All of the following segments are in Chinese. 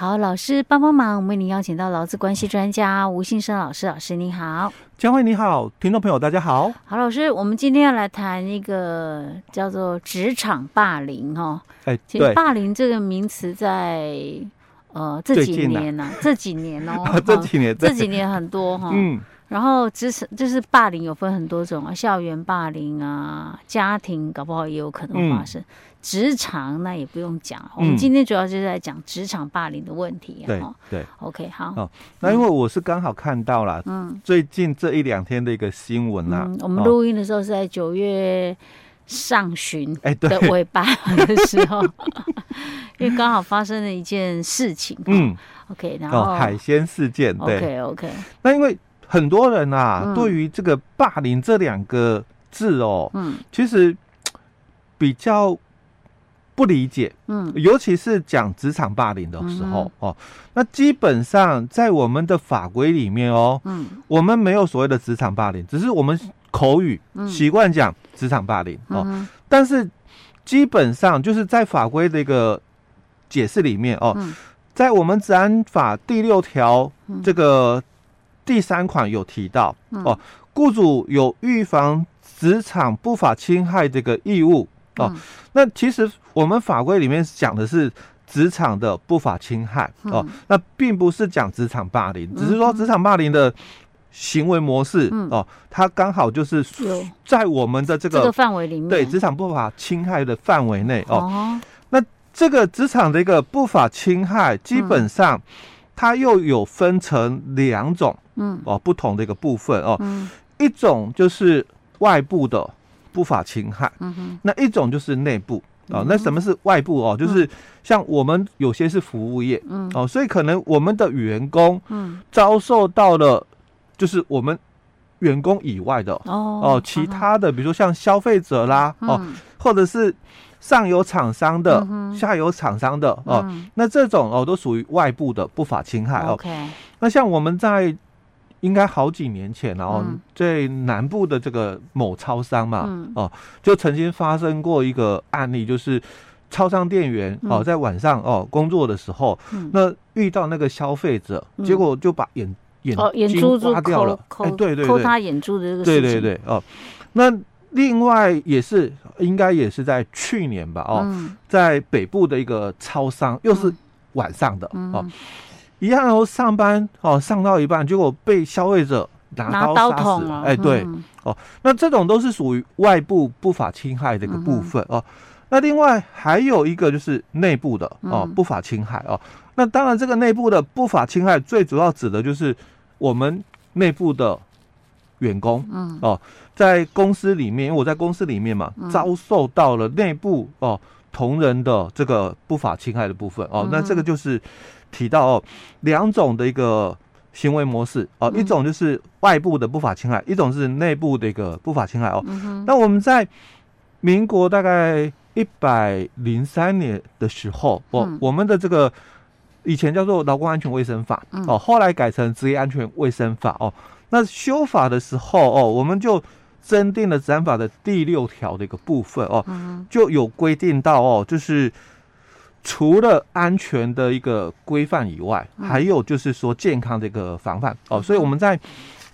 好，老师帮帮忙，我们为您邀请到劳资关系专家吴信生老师，老师你好，佳慧你好，听众朋友大家好。好，老师，我们今天要来谈一个叫做职场霸凌哈。哎、欸，其实霸凌这个名词在呃这几年呢、啊，这几年哦，这几年这几年很多哈。嗯。然后职场就是霸凌有分很多种啊，校园霸凌啊，家庭搞不好也有可能发生。嗯职场那也不用讲，我们今天主要就是在讲职场霸凌的问题。对对，OK，好。哦，那因为我是刚好看到了，嗯，最近这一两天的一个新闻啦。我们录音的时候是在九月上旬的尾巴的时候，因为刚好发生了一件事情。嗯，OK，然后海鲜事件。对，OK，OK。那因为很多人啊，对于这个霸凌这两个字哦，嗯，其实比较。不理解，嗯，尤其是讲职场霸凌的时候，嗯、哦，那基本上在我们的法规里面哦，嗯，我们没有所谓的职场霸凌，只是我们口语习惯讲职场霸凌、嗯、哦，但是基本上就是在法规的一个解释里面哦，嗯、在我们治安法第六条这个第三款有提到、嗯、哦，雇主有预防职场不法侵害这个义务。哦，那其实我们法规里面讲的是职场的不法侵害哦，那并不是讲职场霸凌，只是说职场霸凌的行为模式哦，它刚好就是在我们的这个范围里面，对职场不法侵害的范围内哦。那这个职场的一个不法侵害，基本上它又有分成两种，嗯。哦，不同的一个部分哦，一种就是外部的。不法侵害，嗯哼，那一种就是内部哦。那什么是外部？哦？就是像我们有些是服务业，嗯。哦，所以可能我们的员工，嗯，遭受到了就是我们员工以外的哦哦，其他的，比如说像消费者啦，哦，或者是上游厂商的、下游厂商的哦，那这种哦都属于外部的不法侵害哦。那像我们在。应该好几年前，然后在南部的这个某超商嘛，嗯、哦，就曾经发生过一个案例，就是超商店员、嗯、哦，在晚上哦工作的时候，嗯、那遇到那个消费者，嗯、结果就把眼眼睛挖掉了，哎，对对对，抠他眼珠的这个事情，对对对哦。那另外也是应该也是在去年吧，哦，嗯、在北部的一个超商，又是晚上的、嗯、哦。一样哦，上班哦，上到一半，结果被消费者拿刀杀死。哎，对哦，那这种都是属于外部不法侵害的一个部分哦。那另外还有一个就是内部的哦，不法侵害哦。那当然，这个内部的不法侵害最主要指的就是我们内部的员工，嗯哦，在公司里面，因为我在公司里面嘛，遭受到了内部哦同仁的这个不法侵害的部分哦，那这个就是。提到哦，两种的一个行为模式哦，一种就是外部的不法侵害，一种是内部的一个不法侵害哦。那我们在民国大概一百零三年的时候，哦，我们的这个以前叫做劳工安全卫生法哦，后来改成职业安全卫生法哦。那修法的时候哦，我们就增订了《治安法》的第六条的一个部分哦，就有规定到哦，就是。除了安全的一个规范以外，还有就是说健康的一个防范哦，所以我们在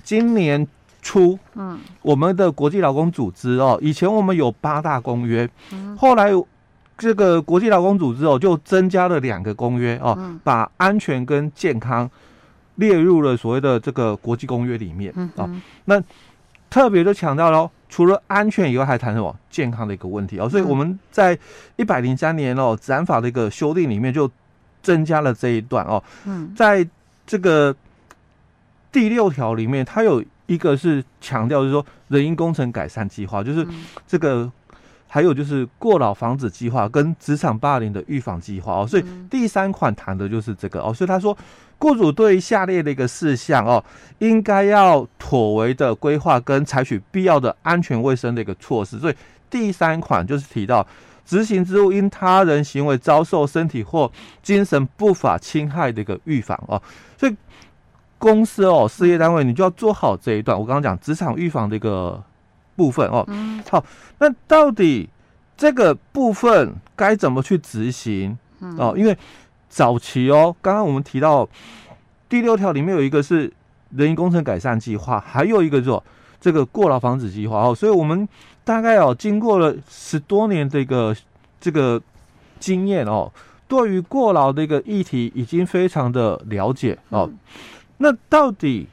今年初，嗯，我们的国际劳工组织哦，以前我们有八大公约，后来这个国际劳工组织哦就增加了两个公约哦，把安全跟健康列入了所谓的这个国际公约里面啊，那特别就强调喽。除了安全以外，还谈什么健康的一个问题哦？所以我们在一百零三年哦，治安法的一个修订里面就增加了这一段哦。嗯，在这个第六条里面，它有一个是强调，就是说人因工程改善计划，就是这个还有就是过劳防止计划跟职场霸凌的预防计划哦。所以第三款谈的就是这个哦。所以他说。雇主对于下列的一个事项哦，应该要妥为的规划跟采取必要的安全卫生的一个措施。所以第三款就是提到执行职务因他人行为遭受身体或精神不法侵害的一个预防哦。所以公司哦，事业单位你就要做好这一段。我刚刚讲职场预防的一个部分哦。好，那到底这个部分该怎么去执行哦？因为早期哦，刚刚我们提到第六条里面有一个是人员工程改善计划，还有一个做这个过劳防止计划哦，所以我们大概哦经过了十多年的一个这个经验哦，对于过劳的一个议题已经非常的了解哦。那到底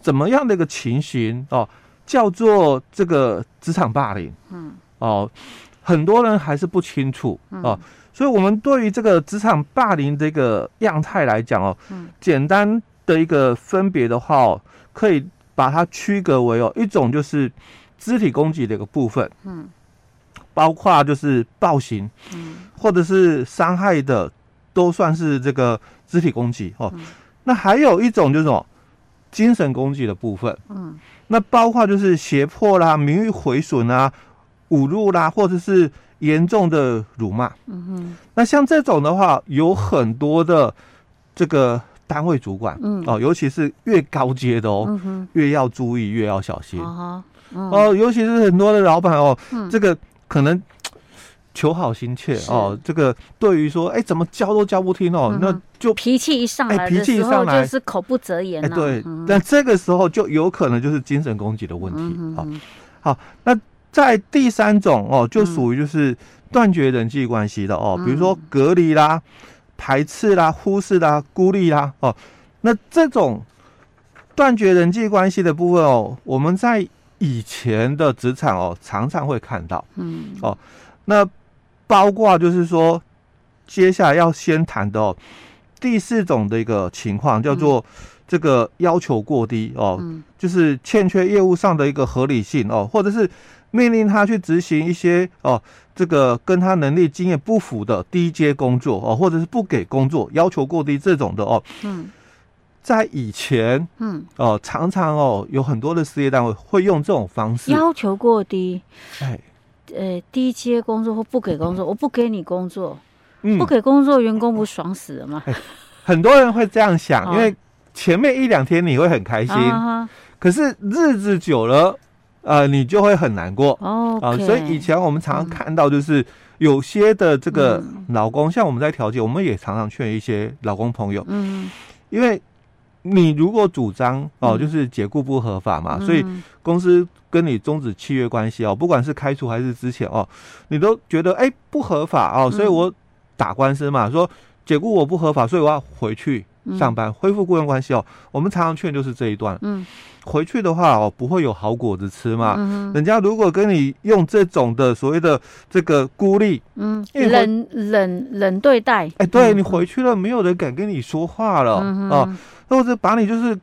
怎么样的一个情形哦，叫做这个职场霸凌？嗯，哦，很多人还是不清楚。哦。所以，我们对于这个职场霸凌这个样态来讲哦，简单的一个分别的话哦，可以把它区隔为哦，一种就是肢体攻击的一个部分，嗯，包括就是暴行，嗯，或者是伤害的，都算是这个肢体攻击。哦。那还有一种就是什么精神攻击的部分，嗯，那包括就是胁迫啦、名誉毁损啊、侮辱啦，或者是。严重的辱骂，嗯哼，那像这种的话，有很多的这个单位主管，嗯。哦，尤其是越高阶的哦，嗯，越要注意，越要小心，哦，哦，尤其是很多的老板哦，嗯，这个可能求好心切哦，这个对于说，哎，怎么教都教不听哦，那就脾气一上来，脾气一上来就是口不择言，哎，对，那这个时候就有可能就是精神攻击的问题，好，好，那。在第三种哦，就属于就是断绝人际关系的哦，比如说隔离啦、排斥啦、忽视啦、孤立啦哦。那这种断绝人际关系的部分哦，我们在以前的职场哦，常常会看到。嗯。哦，那包括就是说，接下来要先谈的哦，第四种的一个情况叫做这个要求过低哦，就是欠缺业务上的一个合理性哦，或者是。命令他去执行一些哦，这个跟他能力经验不符的低阶工作哦，或者是不给工作，要求过低这种的哦。嗯，在以前，嗯。哦，常常哦，有很多的事业单位会用这种方式，要求过低，哎，呃，低阶工作或不给工作，我不给你工作，嗯，不给工作，员工不爽死了吗？很多人会这样想，因为前面一两天你会很开心，可是日子久了。呃，你就会很难过哦啊，所以以前我们常常看到，就是有些的这个老公，像我们在调解，我们也常常劝一些老公朋友，嗯，因为你如果主张哦，就是解雇不合法嘛，所以公司跟你终止契约关系哦，不管是开除还是之前哦，你都觉得哎不合法哦，所以我打官司嘛，说解雇我不合法，所以我要回去上班，恢复雇佣关系哦。我们常常劝就是这一段，嗯。回去的话哦，不会有好果子吃嘛。嗯、人家如果跟你用这种的所谓的这个孤立，嗯，冷冷冷对待，哎，对你回去了，没有人敢跟你说话了啊，或者把你就是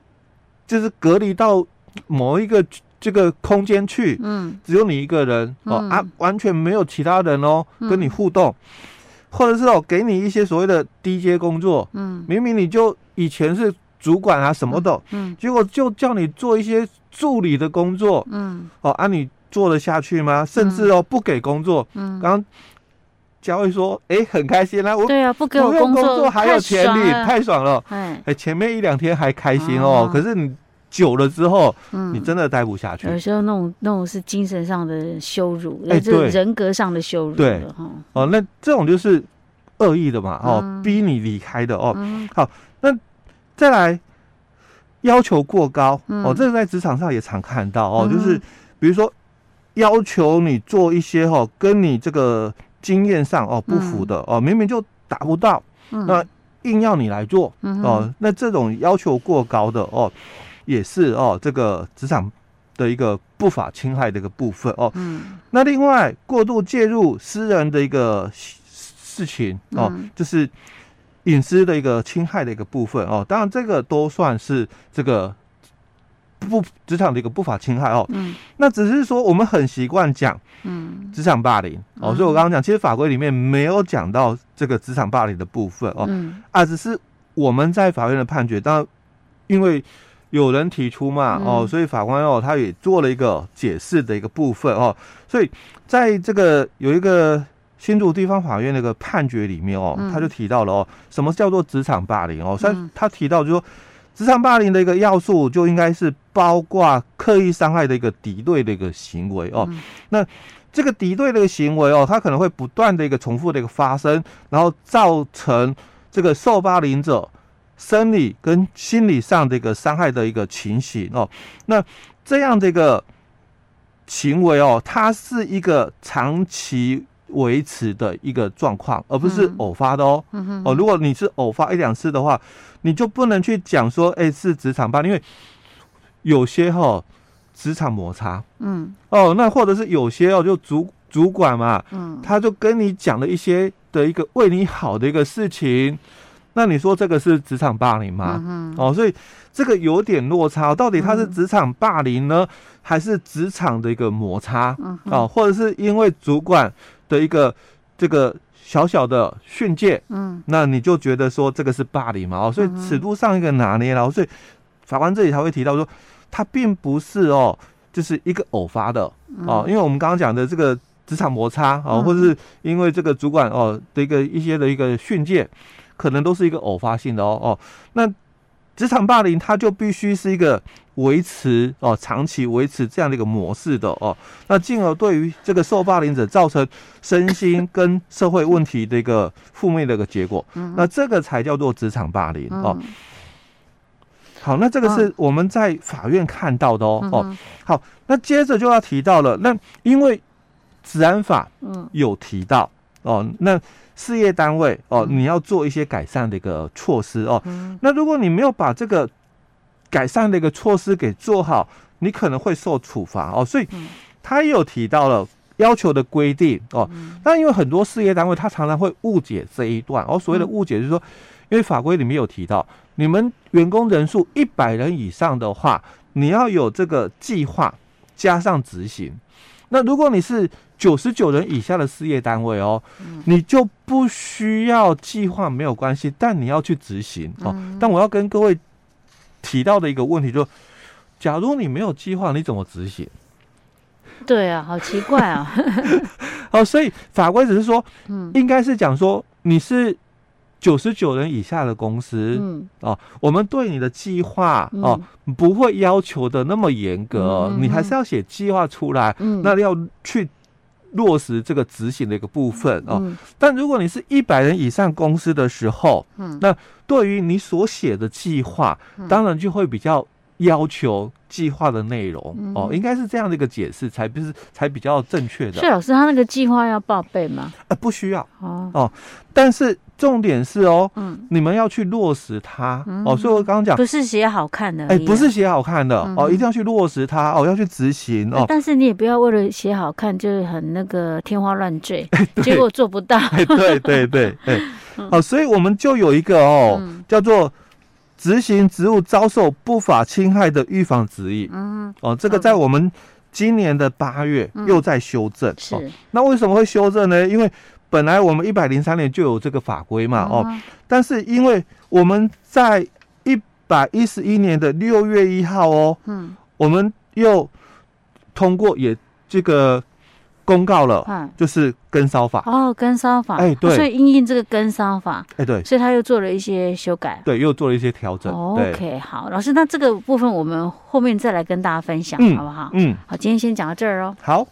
就是隔离到某一个这个空间去，嗯，只有你一个人哦啊，完全没有其他人哦跟你互动，或者是哦给你一些所谓的低阶工作，嗯，明明你就以前是。主管啊，什么的，嗯，结果就叫你做一些助理的工作，嗯，哦，啊，你做得下去吗？甚至哦，不给工作，嗯，刚刚佳慧说，哎，很开心啊，我对啊，不给我工作还有钱领，太爽了，哎，前面一两天还开心哦，可是你久了之后，嗯，你真的待不下去。有时候那种那种是精神上的羞辱，哎，对，人格上的羞辱，对，哦，那这种就是恶意的嘛，哦，逼你离开的哦，好，那。再来要求过高、嗯、哦，这个在职场上也常看到哦，嗯、就是比如说要求你做一些哦，跟你这个经验上哦不符的、嗯、哦，明明就达不到，嗯、那硬要你来做、哦，那这种要求过高的哦，也是哦这个职场的一个不法侵害的一个部分哦。嗯，那另外过度介入私人的一个事情哦，嗯、就是。隐私的一个侵害的一个部分哦，当然这个都算是这个不职场的一个不法侵害哦。嗯，那只是说我们很习惯讲，嗯，职场霸凌哦，所以我刚刚讲，其实法规里面没有讲到这个职场霸凌的部分哦，嗯，啊，只是我们在法院的判决，当然因为有人提出嘛哦，所以法官哦他也做了一个解释的一个部分哦，所以在这个有一个。新竹地方法院那个判决里面哦，他就提到了哦，什么叫做职场霸凌哦？他他提到就说，职场霸凌的一个要素就应该是包括刻意伤害的一个敌对的一个行为哦。那这个敌对的一个行为哦，它可能会不断的一个重复的一个发生，然后造成这个受霸凌者生理跟心理上的一个伤害的一个情形哦。那这样的一个行为哦，它是一个长期维持的一个状况，而不是偶发的哦。嗯、哦，如果你是偶发一两次的话，你就不能去讲说，哎，是职场霸凌，因为有些哈、哦、职场摩擦，嗯，哦，那或者是有些哦，就主主管嘛，嗯，他就跟你讲了一些的一个为你好的一个事情，那你说这个是职场霸凌吗？嗯、哦，所以这个有点落差，到底他是职场霸凌呢，嗯、还是职场的一个摩擦？嗯，哦，或者是因为主管的一个这个小小的训诫，嗯，那你就觉得说这个是霸凌嘛？哦，所以尺度上一个拿捏，然后所以法官这里才会提到说，他并不是哦，就是一个偶发的哦，因为我们刚刚讲的这个职场摩擦哦，或者是因为这个主管哦的一个一些的一个训诫，可能都是一个偶发性的哦哦，那。职场霸凌，它就必须是一个维持哦，长期维持这样的一个模式的哦，那进而对于这个受霸凌者造成身心跟社会问题的一个负面的一个结果，那这个才叫做职场霸凌哦。好，那这个是我们在法院看到的哦哦。好，那接着就要提到了，那因为治安法有提到哦，那。事业单位哦，你要做一些改善的一个措施哦。嗯、那如果你没有把这个改善的一个措施给做好，你可能会受处罚哦。所以他也有提到了要求的规定哦。那因为很多事业单位他常常会误解这一段哦。所谓的误解就是说，因为法规里面有提到，你们员工人数一百人以上的话，你要有这个计划加上执行。那如果你是九十九人以下的事业单位哦，你就不需要计划，没有关系，但你要去执行哦。但我要跟各位提到的一个问题就是，假如你没有计划，你怎么执行？对啊，好奇怪啊！哦，所以法规只是说，应该是讲说你是。九十九人以下的公司，嗯，哦，我们对你的计划哦，不会要求的那么严格，你还是要写计划出来，嗯，那要去落实这个执行的一个部分哦。但如果你是一百人以上公司的时候，嗯，那对于你所写的计划，当然就会比较。要求计划的内容、嗯、哦，应该是这样的一个解释，才不是才比较正确的。所以老师，他那个计划要报备吗？呃，不需要。哦。哦，但是重点是哦，嗯，你们要去落实它、嗯、哦。所以我刚刚讲，不是写好看的，哎，不是写好看的、嗯、哦，一定要去落实它。哦，要去执行。哦。但是你也不要为了写好看，就是很那个天花乱坠，结果做不到。对对对，哎，好、哦，所以我们就有一个哦，嗯、叫做。执行职务遭受不法侵害的预防指引，嗯，哦，这个在我们今年的八月又在修正，嗯、是、哦。那为什么会修正呢？因为本来我们一百零三年就有这个法规嘛，哦，但是因为我们在一百一十一年的六月一号哦，嗯，我们又通过也这个。公告了，嗯，就是跟烧法哦，跟烧法，哎，对，所以因应这个跟烧法，哎，对，所以他又做了一些修改，对，又做了一些调整。OK，好，老师，那这个部分我们后面再来跟大家分享，好不好？嗯，好，今天先讲到这儿哦。好。